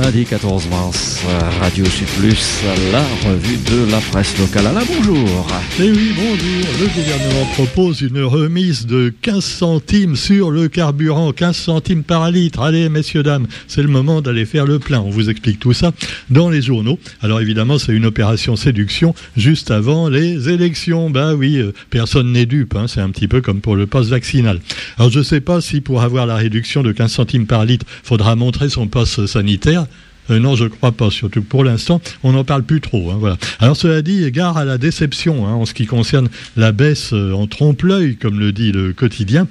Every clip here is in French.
lundi 14 mars, Radio Sud Plus, la revue de la presse locale. Alain, bonjour. Eh oui, bonjour. Le gouvernement propose une remise de 15 centimes sur le carburant, 15 centimes par litre. Allez, messieurs, dames, c'est le moment d'aller faire le plein. On vous explique tout ça dans les journaux. Alors évidemment, c'est une opération séduction juste avant les élections. Bah oui, euh, personne n'est dupe. Hein. C'est un petit peu comme pour le passe vaccinal. Alors je ne sais pas si pour avoir la réduction de 15 centimes par litre, faudra montrer son passe sanitaire. Euh, non, je ne crois pas, surtout pour l'instant, on n'en parle plus trop. Hein, voilà. Alors cela dit, gare à la déception hein, en ce qui concerne la baisse euh, en trompe-l'œil, comme le dit le quotidien.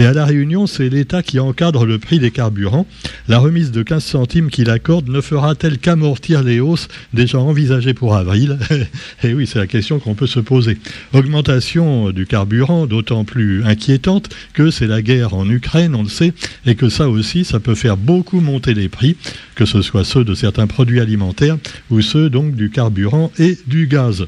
Et à La Réunion, c'est l'État qui encadre le prix des carburants. La remise de 15 centimes qu'il accorde ne fera-t-elle qu'amortir les hausses déjà envisagées pour avril Et oui, c'est la question qu'on peut se poser. Augmentation du carburant, d'autant plus inquiétante que c'est la guerre en Ukraine, on le sait, et que ça aussi, ça peut faire beaucoup monter les prix, que ce soit ceux de certains produits alimentaires ou ceux donc du carburant et du gaz.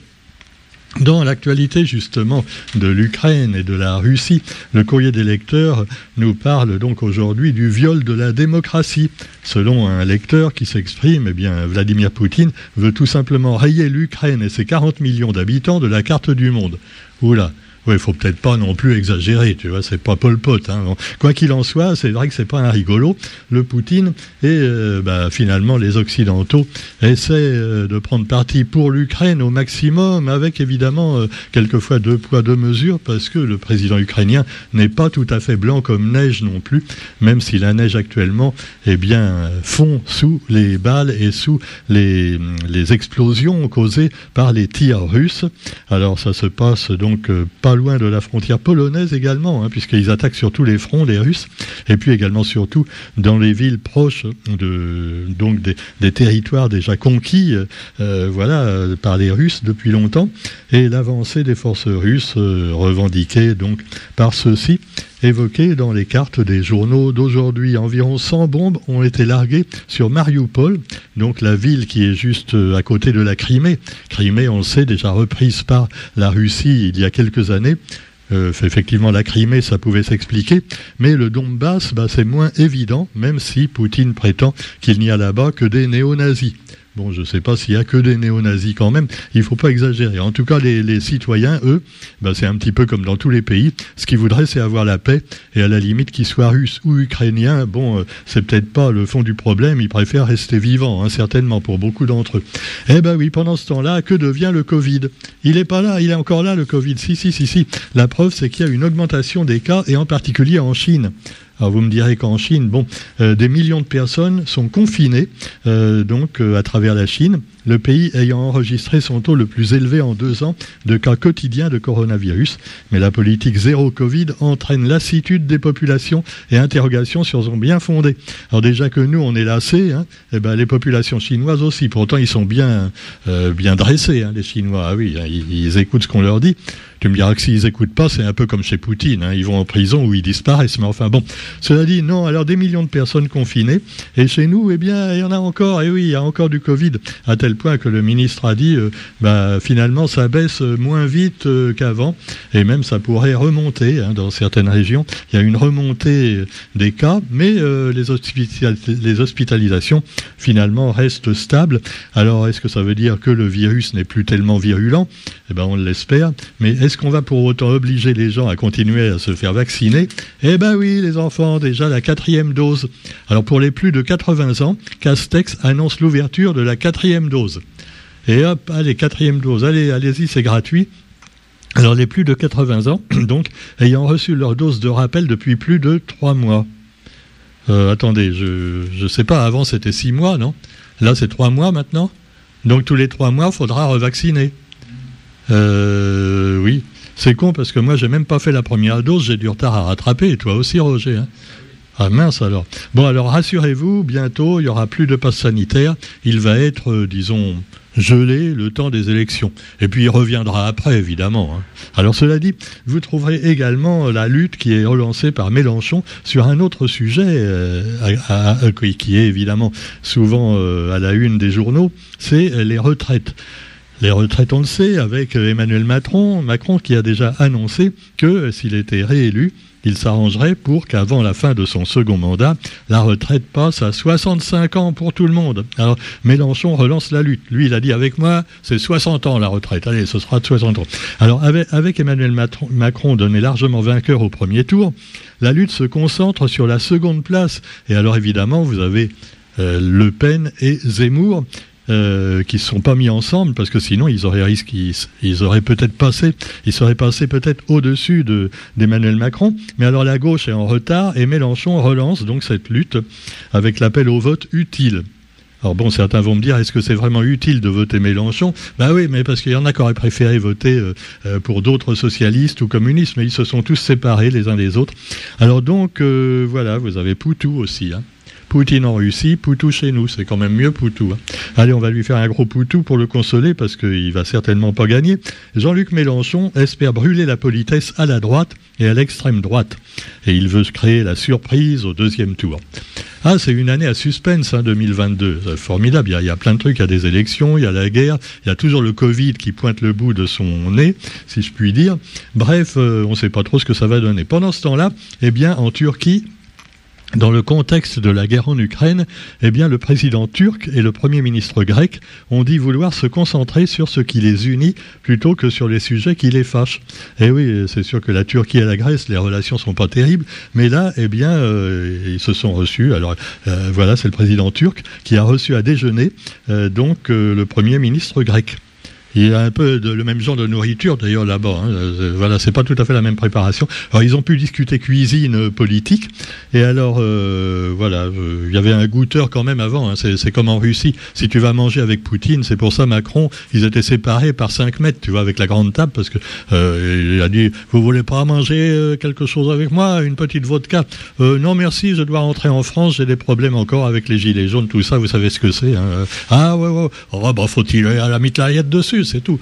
Dans l'actualité justement de l'Ukraine et de la Russie, le courrier des lecteurs nous parle donc aujourd'hui du viol de la démocratie. Selon un lecteur qui s'exprime, eh bien Vladimir Poutine veut tout simplement rayer l'Ukraine et ses 40 millions d'habitants de la carte du monde. Oula, oui, il faut peut-être pas non plus exagérer, tu vois, c'est pas Pol Pot. Hein. Quoi qu'il en soit, c'est vrai que c'est pas un rigolo, le Poutine, et euh, bah, finalement les Occidentaux essaient euh, de prendre parti pour l'Ukraine au maximum, avec évidemment euh, quelquefois deux poids, deux mesures, parce que le président ukrainien n'est pas tout à fait blanc comme neige non plus, même si la neige actuellement, eh bien, fond sous les balles et sous les, les explosions causées par les tirs russes. Alors ça se passe donc pas loin de la frontière polonaise également, hein, puisqu'ils attaquent sur tous les fronts, les Russes, et puis également surtout dans les villes proches donc des, territoires déjà conquis euh, voilà, par les Russes depuis longtemps, et l'avancée des forces russes euh, revendiquée donc par ceux-ci évoquée dans les cartes des journaux d'aujourd'hui. Environ 100 bombes ont été larguées sur Mariupol, donc la ville qui est juste euh, à côté de la Crimée. Crimée, on le sait, déjà reprise par la Russie il y a quelques années. Euh, effectivement, la Crimée, ça pouvait s'expliquer, mais le Donbass, bah, c'est moins évident, même si Poutine prétend qu'il n'y a là-bas que des néo-nazis. Bon, je ne sais pas s'il y a que des néo-nazis quand même. Il ne faut pas exagérer. En tout cas, les, citoyens, eux, ben, c'est un petit peu comme dans tous les pays. Ce qu'ils voudraient, c'est avoir la paix. Et à la limite, qu'ils soient russes ou ukrainiens, bon, euh, c'est peut-être pas le fond du problème. Ils préfèrent rester vivants, hein, certainement, pour beaucoup d'entre eux. Eh ben oui, pendant ce temps-là, que devient le Covid? Il n'est pas là, il est encore là, le Covid. Si, si, si, si. La preuve, c'est qu'il y a une augmentation des cas, et en particulier en Chine. Alors vous me direz qu'en Chine, bon, euh, des millions de personnes sont confinées euh, donc euh, à travers la Chine, le pays ayant enregistré son taux le plus élevé en deux ans de cas quotidiens de coronavirus. Mais la politique zéro Covid entraîne lassitude des populations et interrogations sur son bien fondé. Alors déjà que nous on est lassés, hein, eh ben les populations chinoises aussi. Pourtant ils sont bien bien dressés, hein, les Chinois. Ah oui, hein, ils écoutent ce qu'on leur dit. Tu me diras que s'ils n'écoutent pas, c'est un peu comme chez Poutine. Hein. Ils vont en prison ou ils disparaissent. Mais enfin bon, cela dit, non, alors des millions de personnes confinées. Et chez nous, eh bien, il y en a encore. Et oui, il y a encore du Covid. À tel point que le ministre a dit, euh, bah, finalement, ça baisse moins vite euh, qu'avant. Et même, ça pourrait remonter hein, dans certaines régions. Il y a une remontée des cas, mais euh, les, hospitalisations, finalement, restent stables. Alors, est-ce que ça veut dire que le virus n'est plus tellement virulent? Eh ben, on l'espère. Mais est est-ce qu'on va pour autant obliger les gens à continuer à se faire vacciner? Eh bien oui, les enfants, déjà la quatrième dose. Alors pour les plus de 80 ans, Castex annonce l'ouverture de la quatrième dose. Et hop, allez, quatrième dose, allez, allez-y, c'est gratuit. Alors les plus de 80 ans, donc, ayant reçu leur dose de rappel depuis plus de 3 mois. Euh, attendez, je ne sais pas, avant c'était 6 mois, non? Là c'est 3 mois maintenant? Donc tous les 3 mois, il faudra revacciner. Euh, oui. C'est con parce que moi, j'ai même pas fait la première dose, j'ai du retard à rattraper. Et toi aussi, Roger. Hein. ah mince alors. Bon alors rassurez-vous, bientôt il y aura plus de passe sanitaire. Il va être, euh, disons, gelé le temps des élections. Et puis il reviendra après, évidemment. Hein. Alors cela dit, vous trouverez également la lutte qui est relancée par Mélenchon sur un autre sujet euh, qui est évidemment souvent à la une des journaux, c'est les retraites les retraites, on le sait, avec Emmanuel Macron, Macron qui a déjà annoncé que s'il était réélu, il s'arrangerait pour qu'avant la fin de son second mandat, la retraite passe à 65 ans pour tout le monde. Alors Mélenchon relance la lutte. Lui, il a dit avec moi, c'est 60 ans la retraite. Allez, ce sera de 60 ans. Alors avec, Emmanuel Macron donné largement vainqueur au premier tour, la lutte se concentre sur la seconde place. Et alors évidemment, vous avez euh, Le Pen et Zemmour euh, qui ne sont pas mis ensemble parce que sinon ils auraient risqué, ils, auraient peut-être passé, ils seraient passés peut-être au-dessus d'Emmanuel Macron. Mais alors la gauche est en retard et Mélenchon relance donc cette lutte avec l'appel au vote utile. Alors bon, certains vont me dire, est-ce que c'est vraiment utile de voter Mélenchon? Ben oui, mais parce qu'il y en a qui auraient préféré voter euh, euh, pour d'autres socialistes ou communistes, mais ils se sont tous séparés les uns des autres. Alors donc, voilà, vous avez Poutou aussi. Hein. Poutine en Russie, Poutou chez nous. C'est quand même mieux Poutou. Hein. Allez, on va lui faire un gros Poutou pour le consoler parce qu'il va certainement pas gagner. Jean-Luc Mélenchon espère brûler la politesse à la droite et à l'extrême droite. Et il veut créer la surprise au deuxième tour. Ah, c'est une année à suspense, hein, 2022. C'est formidable. Il y, a, plein de trucs. Il y a des élections, il y a la guerre, il y a toujours le Covid qui pointe le bout de son nez, si je puis dire. Bref, euh, on ne sait pas trop ce que ça va donner. Pendant ce temps-là, eh bien, en Turquie, dans le contexte de la guerre en Ukraine, eh bien, le président turc et le premier ministre grec ont dit vouloir se concentrer sur ce qui les unit plutôt que sur les sujets qui les fâchent. Eh oui, c'est sûr que la Turquie et la Grèce, les relations sont pas terribles, mais là, eh bien, euh, ils se sont reçus. Alors, euh, voilà, c'est le président turc qui a reçu à déjeuner euh, donc le premier ministre grec. Il y a un peu de, le même genre de nourriture d'ailleurs là-bas. Hein. Euh, voilà, c'est pas tout à fait la même préparation. Alors ils ont pu discuter cuisine euh, politique. Et alors euh, voilà, il y avait un goûteur quand même avant. Hein. C'est comme en Russie. Si tu vas manger avec Poutine, c'est pour ça Macron, ils étaient séparés par 5 mètres, tu vois, avec la grande table, parce que il a dit, vous voulez pas manger quelque chose avec moi, une petite vodka? Non merci, je dois rentrer en France. J'ai des problèmes encore avec les gilets jaunes, tout ça. Vous savez ce que c'est. Hein. Ah ouais ouais. Oh, bah faut-il à la mitraillette dessus c'est tout.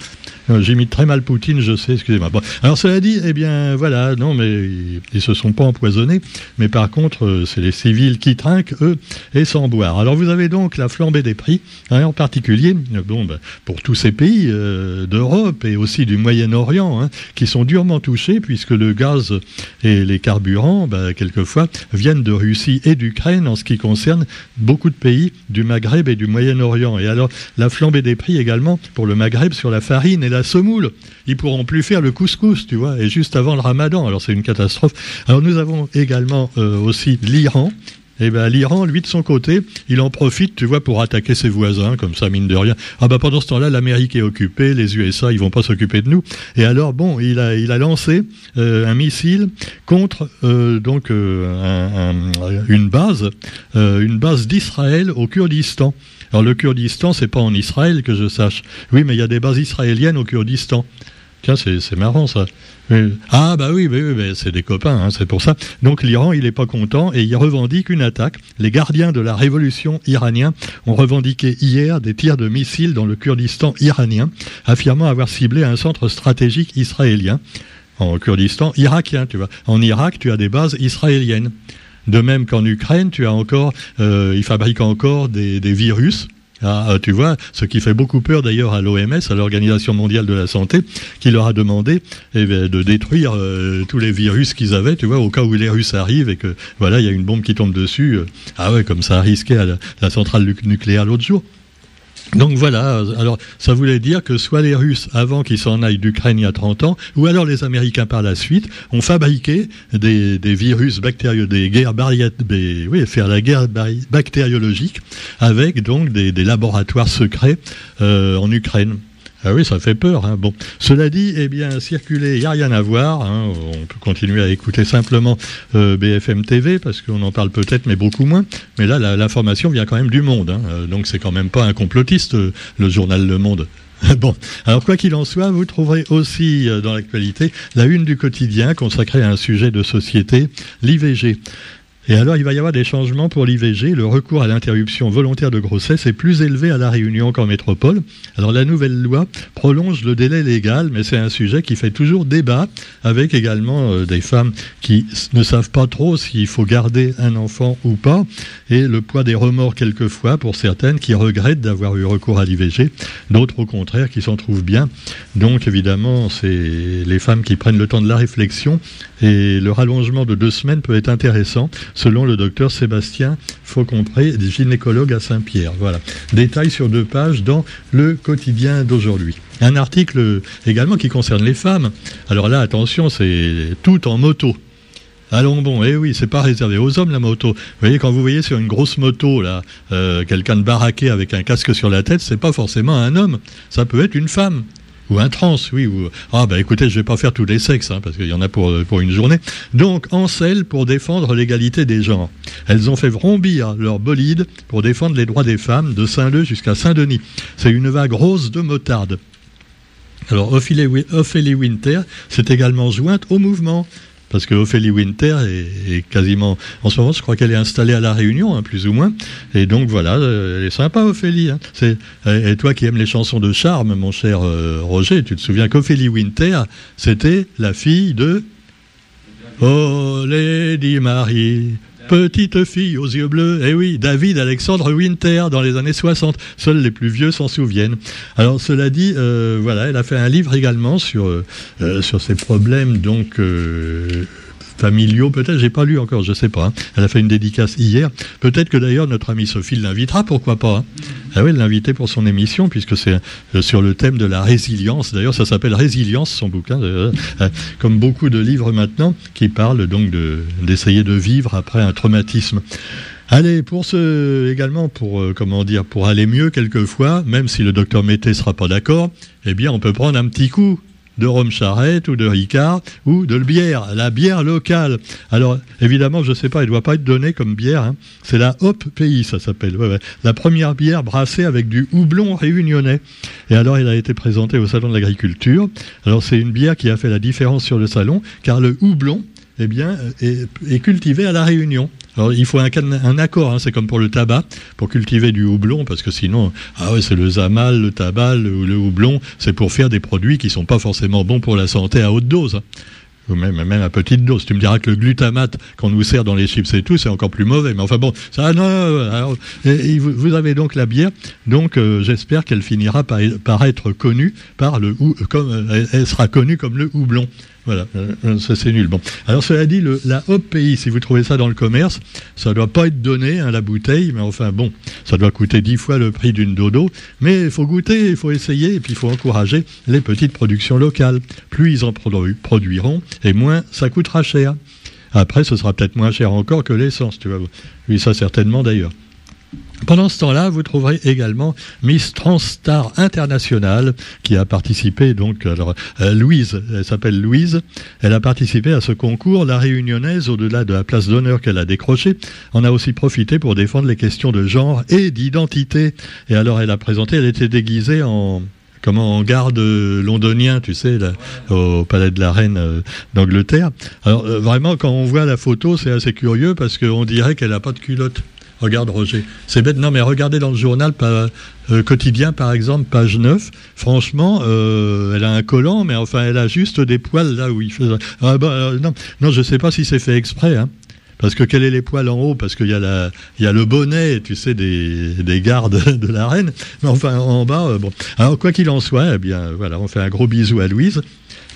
Euh, mis très mal Poutine, je sais, excusez-moi. alors cela dit, eh bien voilà, non, mais ils, se sont pas empoisonnés, mais par contre, euh, c'est les civils qui trinquent, eux, et sans boire. Alors vous avez donc la flambée des prix, hein, en particulier, euh, bon, ben, pour tous ces pays d'Europe et aussi du Moyen-Orient, hein, qui sont durement touchés, puisque le gaz et les carburants, ben, quelquefois, viennent de Russie et d'Ukraine en ce qui concerne beaucoup de pays du Maghreb et du Moyen-Orient. Et alors, la flambée des prix également pour le Maghreb sur la farine et la semoule. Ils pourront plus faire le couscous, tu vois, et juste avant le ramadan. Alors c'est une catastrophe. Alors nous avons également euh, aussi l'Iran. Et eh ben l'Iran, lui de son côté, il en profite, tu vois, pour attaquer ses voisins, comme ça, mine de rien. Ah bah pendant ce temps-là, l'Amérique est occupée, les USA, ils vont pas s'occuper de nous. Et alors bon, il a, lancé euh, un missile contre euh, donc une base, une base d'Israël au Kurdistan. Alors le Kurdistan, c'est pas en Israël que je sache. Oui, mais il y a des bases israéliennes au Kurdistan. Tiens, c'est marrant ça. Ah bah oui, oui, c'est des copains, hein, c'est pour ça. Donc l'Iran, il n'est pas content et il revendique une attaque. Les gardiens de la révolution iranien ont revendiqué hier des tirs de missiles dans le Kurdistan iranien, affirmant avoir ciblé un centre stratégique israélien. En Kurdistan irakien, tu vois. En Irak, tu as des bases israéliennes. De même qu'en Ukraine, tu as encore, euh, ils fabriquent encore des, virus. Ah, ah, tu vois, ce qui fait beaucoup peur d'ailleurs à l'OMS, à l'Organisation mondiale de la santé, qui leur a demandé eh de détruire euh, tous les virus qu'ils avaient, tu vois, au cas où les Russes arrivent et que voilà, il y a une bombe qui tombe dessus. Euh, ah ouais, comme ça a risqué à la centrale nucléaire l'autre jour. Donc voilà, alors ça voulait dire que soit les Russes, avant qu'ils s'en aillent d'Ukraine il y a 30 ans, ou alors les Américains par la suite, ont fabriqué des, virus bactérieux, des guerres des, oui, faire la guerre bactériologique avec donc des, laboratoires secrets euh, en Ukraine. Ah oui, ça fait peur. Hein. Bon, cela dit, eh bien, circuler, il n'y a rien à voir. Hein. On peut continuer à écouter simplement euh, BFM TV parce qu'on en parle peut-être, mais beaucoup moins. Mais là, l'information vient quand même du Monde. Hein. Euh, donc, c'est quand même pas un complotiste, euh, le journal Le Monde. Bon, alors quoi qu'il en soit, vous trouverez aussi dans l'actualité la une du quotidien consacrée à un sujet de société, l'IVG. Et alors, il va y avoir des changements pour l'IVG. Le recours à l'interruption volontaire de grossesse est plus élevé à La Réunion qu'en métropole. Alors, la nouvelle loi prolonge le délai légal, mais c'est un sujet qui fait toujours débat, avec également euh, des femmes qui ne savent pas trop s'il faut garder un enfant ou pas, et le poids des remords quelquefois pour certaines qui regrettent d'avoir eu recours à l'IVG, d'autres au contraire qui s'en trouvent bien. Donc, évidemment, c'est les femmes qui prennent le temps de la réflexion, et le rallongement de deux semaines peut être intéressant selon le docteur Sébastien Faucompré, gynécologue à Saint-Pierre. Voilà. Détail sur deux pages dans le quotidien d'aujourd'hui. Un article également qui concerne les femmes. Alors là, attention, c'est tout en moto. Allons bon, eh oui, c'est pas réservé aux hommes la moto. Vous voyez, quand vous voyez sur une grosse moto là, euh, quelqu'un de baraqué avec un casque sur la tête, c'est pas forcément un homme. Ça peut être une femme ou un trans, oui. Ou... Ah bah écoutez, je vais pas faire tous les sexes, hein, parce qu'il y en a pour, pour une journée. Donc, en selle pour défendre l'égalité des genres. Elles ont fait vrombir leur bolide pour défendre les droits des femmes de Saint-Leu jusqu'à Saint-Denis. C'est une vague rose de motarde. Alors, Ophélie Winter s'est également jointe au mouvement parce que Ophélie Winter est, quasiment, en ce moment, je crois qu'elle est installée à La Réunion, hein, plus ou moins. Et donc voilà, euh, elle est sympa, Ophélie. Hein. Et toi qui aimes les chansons de charme, mon cher euh, Roger, tu te souviens qu'Ophélie Winter, c'était la fille de Oh, Lady Marie, Petite fille aux yeux bleus, eh oui, David Alexandre Winter dans les années 60. Seuls les plus vieux s'en souviennent. Alors cela dit, euh, voilà, elle a fait un livre également sur euh, sur ces problèmes donc euh, familiaux, peut-être, j'ai pas lu encore, je sais pas. Hein. Elle a fait une dédicace hier. Peut-être que d'ailleurs notre amie Sophie l'invitera, pourquoi pas. Hein. Ah oui, l'inviter pour son émission, puisque c'est euh, sur le thème de la résilience. D'ailleurs, ça s'appelle Résilience, son bouquin, euh, euh, comme beaucoup de livres maintenant, qui parlent donc d'essayer de, vivre après un traumatisme. Allez, pour ce également, pour comment dire, pour aller mieux quelquefois, même si le docteur Mété sera pas d'accord, eh bien, on peut prendre un petit coup de rhum charrette ou de ricard ou de bière, la bière locale. Alors évidemment, je ne sais pas, elle ne doit pas être donnée comme bière. Hein. C'est la Hop Pays, ça s'appelle. La première bière brassée avec du houblon réunionnais. Et alors, elle a été présentée au Salon de l'Agriculture. Alors c'est une bière qui a fait la différence sur le salon, car le houblon, eh bien, est cultivé à la Réunion. Alors, il faut un, accord, hein, c'est comme pour le tabac, pour cultiver du houblon, parce que sinon, ah c'est le zamal, le tabac, le, le houblon, c'est pour faire des produits qui sont pas forcément bons pour la santé à haute dose. Hein. Ou même, à petite dose. Tu me diras que le glutamate qu'on nous sert dans les chips et tout, c'est encore plus mauvais. Mais enfin bon, ça, non. vous, avez donc la bière. Donc, euh, j'espère qu'elle finira par, être connue par le sera connue comme le houblon. Voilà, euh, ça c'est nul. Bon. Alors cela dit, la Hop si vous trouvez ça dans le commerce, ça ne doit pas être donné, hein, la bouteille, mais enfin bon, ça doit coûter dix fois le prix d'une dodo. Mais il faut goûter, il faut essayer, et puis il faut encourager les petites productions locales. Plus ils en produiront, et moins ça coûtera cher. Après, ce sera peut-être moins cher encore que l'essence, tu vois. Oui, ça certainement d'ailleurs. Pendant ce temps-là, vous trouverez également Miss Transstar International qui a participé, donc, alors, euh, Louise, elle s'appelle Louise, elle a participé à ce concours. La réunionnaise, au-delà de la place d'honneur qu'elle a décrochée, en a aussi profité pour défendre les questions de genre et d'identité. Et alors, elle a présenté, elle était déguisée en, comment en garde londonien, tu sais, au palais de la Reine euh, d'Angleterre. Alors euh, vraiment, quand on voit la photo, c'est assez curieux parce qu'on dirait qu'elle n'a pas de culotte. Regarde Roger. C'est bête. Non, mais regardez dans le journal euh, quotidien, par exemple, page 9. Franchement, euh, elle a un collant, mais enfin, elle a juste des poils là où il fait. Ah, bah, euh, non, non, je ne sais pas si c'est fait exprès. Hein. Parce que quel est les poils en haut? Parce qu'il y, a y a le bonnet, tu sais, des, des gardes de la reine. Mais enfin, en bas, bon. Alors, quoi qu'il en soit, eh bien, voilà, on fait un gros bisou à Louise.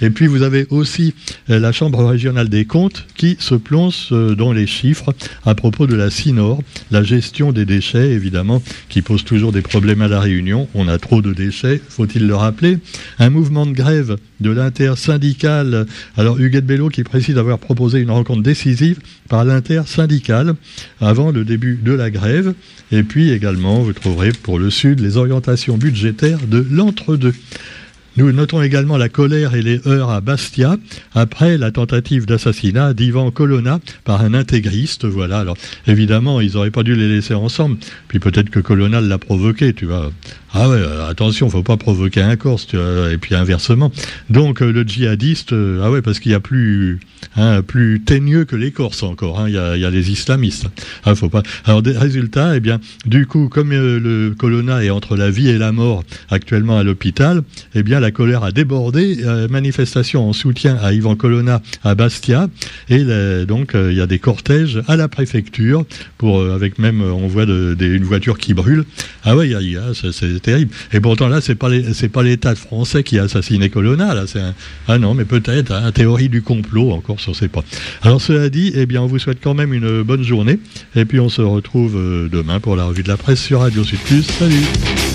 Et puis vous avez aussi euh, la Chambre régionale des comptes qui se plonge euh, dans les chiffres à propos de la CINOR, la gestion des déchets évidemment, qui pose toujours des problèmes à la Réunion. On a trop de déchets, faut-il le rappeler? Un mouvement de grève de l'intersyndicale. Alors Huguette Bello qui précise avoir proposé une rencontre décisive par l'intersyndicale avant le début de la grève. Et puis également, vous trouverez pour le Sud les orientations budgétaires de l'entre-deux. Nous notons également la colère et les heurts à Bastia après la tentative d'assassinat d'Ivan Colonna par un intégriste. Voilà. Alors évidemment, ils n'auraient pas dû les laisser ensemble. Puis peut-être que Colonna l'a provoqué, tu vois. Ah ouais, euh, attention, faut pas provoquer un Corse, et puis inversement. Donc euh, le djihadiste, euh, ah ouais, parce qu'il y a plus, hein, plus teigneux que les Corses encore. Hein, il y, a, y, a, les islamistes. Ah, faut pas. Alors des résultats, eh bien, du coup, comme le Colonna est entre la vie et la mort actuellement à l'hôpital, eh bien, la colère a débordé. manifestation en soutien à Ivan Colonna à Bastia, et donc il y a des cortèges à la préfecture pour, avec même, on voit une voiture qui brûle. Ah ouais, c'est terrible. Et pourtant là, c'est pas pas l'État français qui a assassiné Colonna. Là, c'est ah non, mais peut-être un hein, théorie du complot encore sur ces pas. Alors cela dit, eh bien, on vous souhaite quand même une bonne journée. Et puis on se retrouve euh, demain pour la revue de la presse sur Radio Sud Plus. Salut.